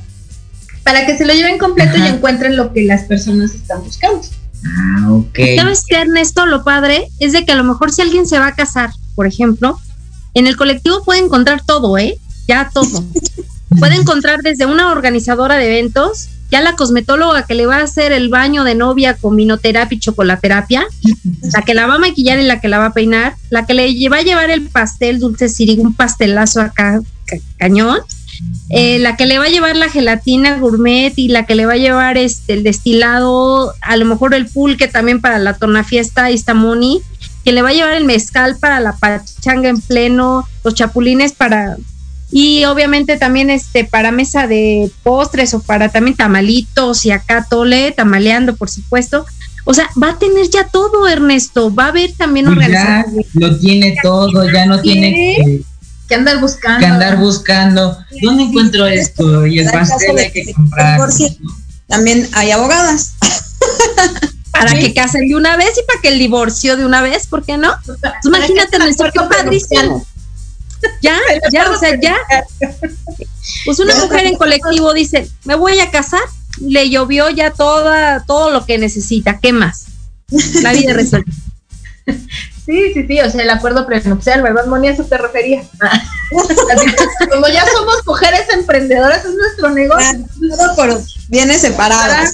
para que se lo lleven completo y encuentren lo que las personas están buscando. Ah, ok. ¿Sabes qué, Ernesto? Lo padre es de que a lo mejor si alguien se va a casar, por ejemplo, en el colectivo puede encontrar todo, ¿eh? Ya todo. <laughs> puede encontrar desde una organizadora de eventos, ya la cosmetóloga que le va a hacer el baño de novia con vinoterapia y chocolaterapia, la que la va a maquillar y la que la va a peinar, la que le va a llevar el pastel dulce sirig, un pastelazo acá cañón, eh, la que le va a llevar la gelatina gourmet y la que le va a llevar este el destilado, a lo mejor el pulque también para la tornafiesta Istamoni, que le va a llevar el mezcal para la pachanga en pleno, los chapulines para y obviamente también este para mesa de postres o para también tamalitos y acá tole, tamaleando por supuesto. O sea, va a tener ya todo, Ernesto. Va a haber también pues organización. lo tiene todo, ya no tiene que andar buscando. Que andar buscando. ¿Dónde encuentro esto? Y el pastel hay que comprar. También hay abogadas. <laughs> para que casen de una vez y para que el divorcio de una vez, ¿por qué no? Pues imagínate, nuestro padrísimo. Ya, <laughs> ya, o sea, ya. Pues una mujer en colectivo dice, me voy a casar, le llovió ya toda, todo lo que necesita, ¿qué más? La vida resuelta. <laughs> Sí, sí, sí, o sea, el acuerdo prenupcial, ¿verdad, Moni? eso te refería. <laughs> como ya somos mujeres emprendedoras, es nuestro negocio. todo por bienes separados.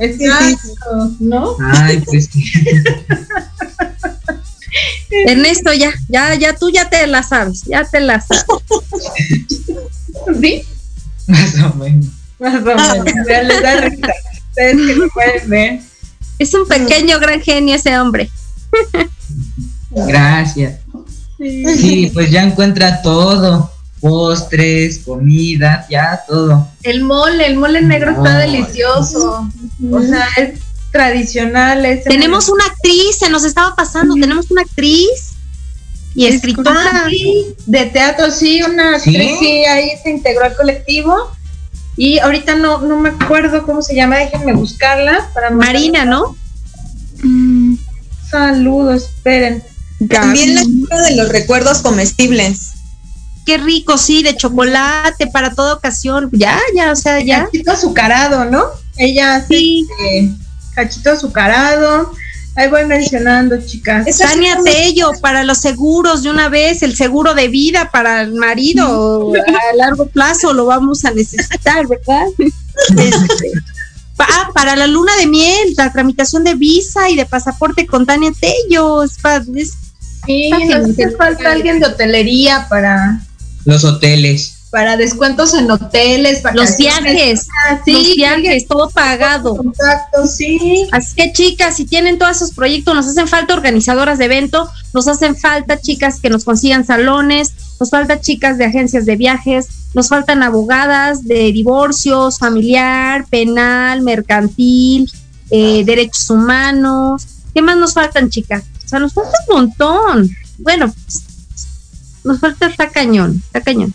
Exacto, ¿no? Ay, pues Ernesto, ya, ya, ya tú ya te la sabes, ya te la sabes. ¿Sí? Más o menos. Más o menos. les da risa. Ustedes que lo pueden ver. Es un pequeño gran genio ese hombre. Gracias. Sí. pues ya encuentra todo. Postres, comida, ya todo. El mole, el mole negro está delicioso. O sea, es tradicional. tenemos una actriz, se nos estaba pasando, tenemos una actriz y escritora. de teatro, sí, una actriz, ¿Sí? ahí se integró al colectivo. Y ahorita no, no me acuerdo cómo se llama, déjenme buscarla. Para Marina, ¿no? Mm. Saludos, esperen. También la de los recuerdos comestibles. Qué rico, sí, de chocolate para toda ocasión. Ya, ya, o sea, ya. Cachito azucarado, ¿no? Ella sí. Este, cachito azucarado. Ahí voy mencionando, chicas. Tania Tello, para los seguros de una vez, el seguro de vida para el marido a largo plazo lo vamos a necesitar, ¿verdad? Este, ah, para la luna de miel, la tramitación de visa y de pasaporte con Tania Tello. Es, es- Sí, nos hace falta alguien de hotelería para, Los hoteles. para descuentos en hoteles, Los vacaciones. viajes, Ah, sí, los viajes, todo pagado. Contacto, sí. Así que chicas, si tienen todos esos proyectos, nos hacen falta organizadoras de evento, nos hacen falta chicas que nos consigan salones, nos falta chicas de agencias de viajes, nos faltan abogadas de divorcios, familiar, penal, mercantil, eh, derechos humanos. ¿Qué más nos faltan, chicas? O sea, nos falta un montón. Bueno, nos falta, está cañón, está cañón.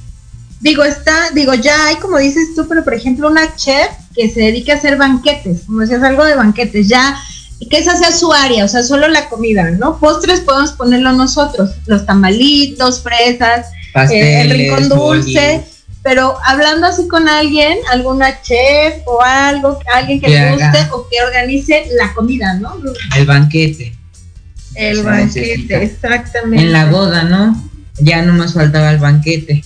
Digo, está, digo, ya hay como dices tú, pero por ejemplo, una chef que se dedica a hacer banquetes, como decías, algo de banquetes, ya, y que esa sea su área, o sea, solo la comida, ¿no? Postres podemos ponerlo nosotros, los tamalitos, fresas, eh, el rincón dulce, bolis. pero hablando así con alguien, alguna chef o algo, alguien que le haga. guste o que organice la comida, ¿no? El banquete. El Se banquete, necesita. exactamente. En la boda, ¿no? Ya no más faltaba el banquete.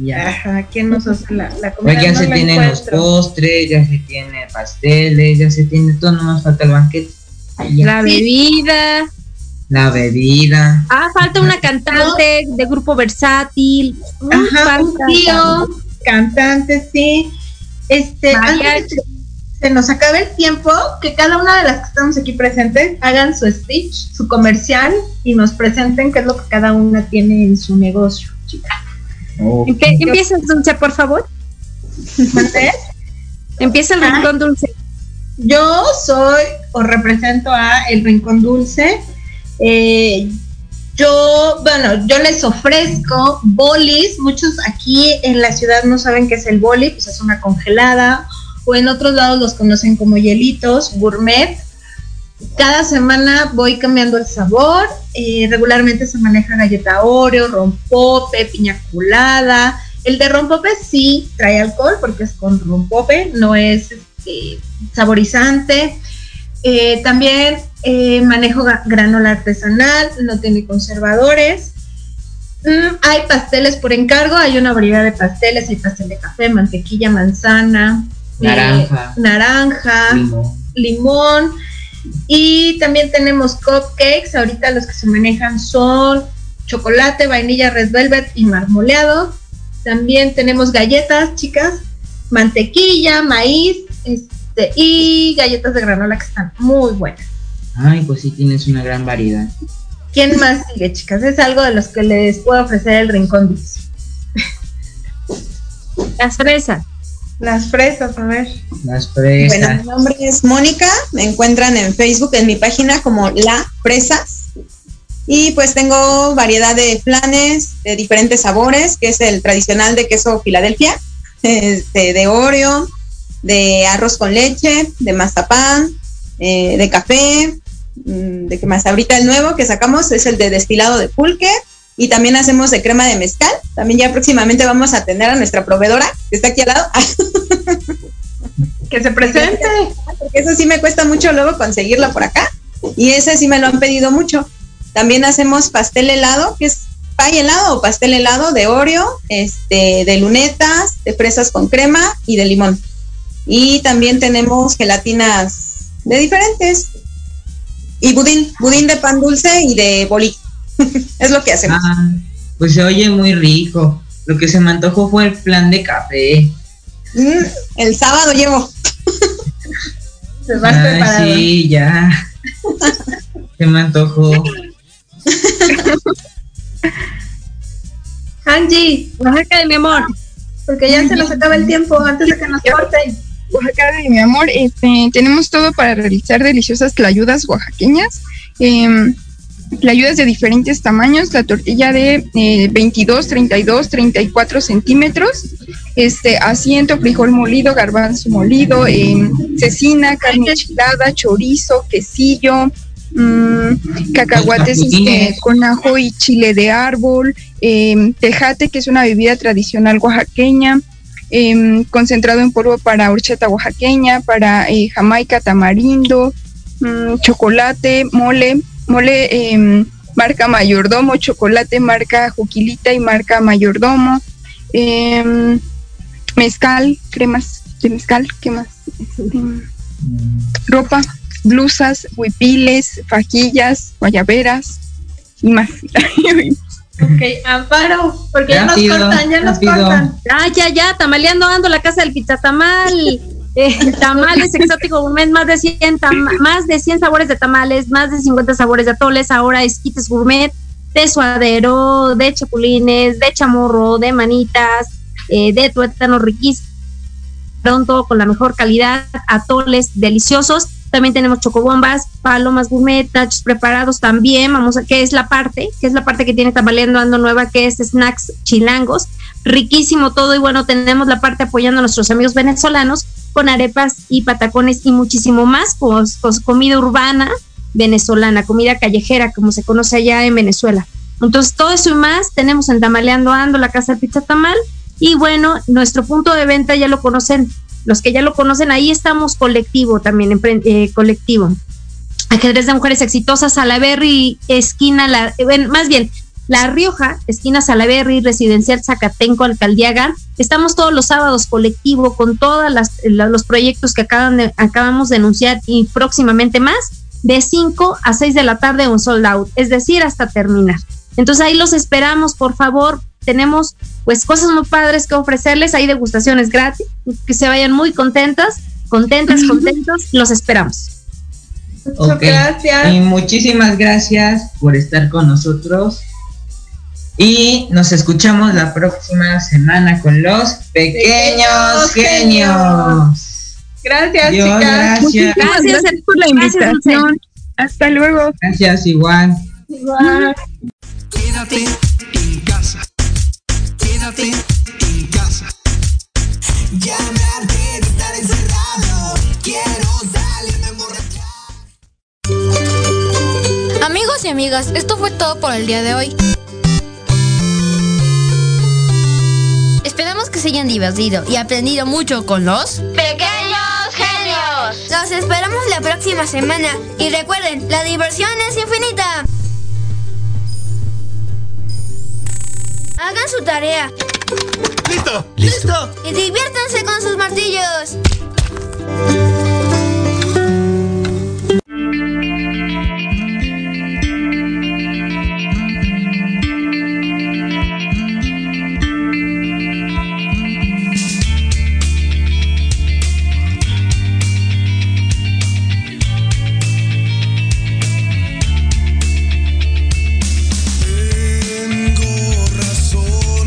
Ya. Ajá, ¿quién nos hace la, la comida? Pues ya No se la tienen los postres, ya se tiene pasteles, ya se tiene todo, no más falta el banquete. Ya. La bebida. La bebida. Ah, falta una cantante de grupo versátil. Ajá, un tío, cantante, sí. Este, Mariachi. Se nos acabe el tiempo, que cada una de las que estamos aquí presentes hagan su speech, su comercial y nos presenten qué es lo que cada una tiene en su negocio, chicas. Oh, Empieza Dulce, por favor. Empieza el Ah. rincón Dulce. Yo soy o represento a El Rincón Dulce. Eh, yo, bueno, yo les ofrezco bolis. Muchos aquí en la ciudad no saben qué es el boli, pues es una congelada. O en otros lados los conocen como hielitos, gourmet. Cada semana voy cambiando el sabor. eh, regularmente se maneja galleta Oreo, rompope, piña colada. El de rompope sí trae alcohol porque es con rompope, no es este, saborizante. Eh, también eh, manejo granola artesanal, no tiene conservadores. Mm, hay pasteles por encargo, hay una variedad de pasteles, hay pastel de café, mantequilla, manzana, eh, Naranja. naranja, limón. limón. Y también tenemos cupcakes. Ahorita los que se manejan son chocolate, vainilla, red velvet y marmoleado. También tenemos galletas, chicas, mantequilla, maíz este, y galletas de granola que están muy buenas. Ay, pues sí tienes una gran variedad. ¿Quién más sigue, chicas? Es algo de los que les puedo ofrecer el rincón dulce. Las fresas. Las fresas, a ver. Las Bueno, fresas. mi nombre es Mónica, me encuentran en Facebook en mi página como La Fresas. Y pues tengo variedad de flanes de diferentes sabores, que es el tradicional de queso Filadelfia, <laughs> este, de Oreo, de arroz con leche, de mazapán, eh, de café, mm, de que más ahorita el nuevo que sacamos es el de destilado de pulque y también hacemos de crema de mezcal. También ya próximamente vamos a tener a nuestra proveedora que está aquí al lado. <laughs> Que se presente. Porque eso sí me cuesta mucho luego conseguirlo por acá. Y ese sí me lo han pedido mucho. También hacemos pastel helado, que es pay helado o pastel helado de Oreo, este, de lunetas, de fresas con crema y de limón. Y también tenemos gelatinas de diferentes. Y budín, budín de pan dulce y de bolillo. <laughs> es lo que hacemos. Ah, pues se oye muy rico. Lo que se me antojó fue el plan de café. Mm, el sábado llevo. <laughs> Se va Ay, preparado. sí, ya. <laughs> Se me antojó. Angie, Oaxaca de mi amor. porque ya se nos acaba el tiempo antes de que nos corten. Oaxaca de mi amor, este, tenemos todo para realizar deliciosas tlayudas oaxaqueñas. em, tlayudas de diferentes tamaños, la tortilla de eh, 22, 32, 34 centímetros, este, asiento, frijol molido, garbanzo molido, em, cecina, carne enchilada, chorizo, quesillo, mm, cacahuates este, con ajo y chile de árbol, em, tejate, que es una bebida tradicional oaxaqueña, em, concentrado en polvo para horchata oaxaqueña, para eh, jamaica, tamarindo, mm, chocolate, mole, mole em, marca mayordomo, chocolate marca juquilita y marca mayordomo, em, mezcal, cremas de mezcal, ¿qué más? Ropa, blusas, huipiles, fajillas, guayaberas y más. <laughs> Ok, Amparo, porque ya nos cortan, ya nos cortan. Ah, ya, ya, tamaleando ando la casa del pizzatamal. Eh, tamales exótico gourmet, más de 100 tama- más de 100 sabores de tamales, más de 50 sabores de atoles, ahora esquites gourmet, de suadero, de chapulines, de chamorro, de manitas, eh, de tuétano riquísimo, todo con la mejor calidad, atoles deliciosos. También tenemos chocobombas, palomas gourmet, nachos preparados también. Vamos a, que es la parte, que es la parte que tiene Tamaleando Ando Nueva, que es snacks chilangos. Riquísimo todo y bueno, tenemos la parte apoyando a nuestros amigos venezolanos con arepas y patacones y muchísimo más, pues, comida urbana venezolana, comida callejera, como se conoce allá en Venezuela. Entonces, todo eso y más tenemos en Tamaleando Ando, la Casa de Pizza Tamal. Y bueno, nuestro punto de venta ya lo conocen. Los que ya lo conocen, ahí estamos colectivo también, eh, colectivo. Ajedrez de mujeres exitosas, Salaberry, esquina, la, eh, más bien, La Rioja, esquina Salaberry, residencial Zacatenco, Alcaldiaga. Estamos todos los sábados colectivo con todos los proyectos que acaban de, acabamos de anunciar y próximamente más, de 5 a 6 de la tarde un sold out, es decir, hasta terminar. Entonces ahí los esperamos, por favor. Tenemos pues cosas muy padres que ofrecerles, hay degustaciones gratis, que se vayan muy contentas, contentas, contentos, los esperamos. Ok. gracias. Y muchísimas gracias por estar con nosotros. Y nos escuchamos la próxima semana con los pequeños, Pequeños genios. Gracias, Adiós, chicas. gracias. Muchísimas Gracias, gracias por la gracias, invitación. Hasta luego. Gracias, igual. Igual. Quédate en casa. Quédate en casa. Ya me harté de estar encerrado. Quiero salirme emborrachar. Amigos y amigas, esto fue todo por el día de hoy. se hayan divertido y aprendido mucho con los pequeños genios. Los esperamos la próxima semana y recuerden, la diversión es infinita. Hagan su tarea. ¡Listo! ¡Listo! Y diviértanse con sus martillos.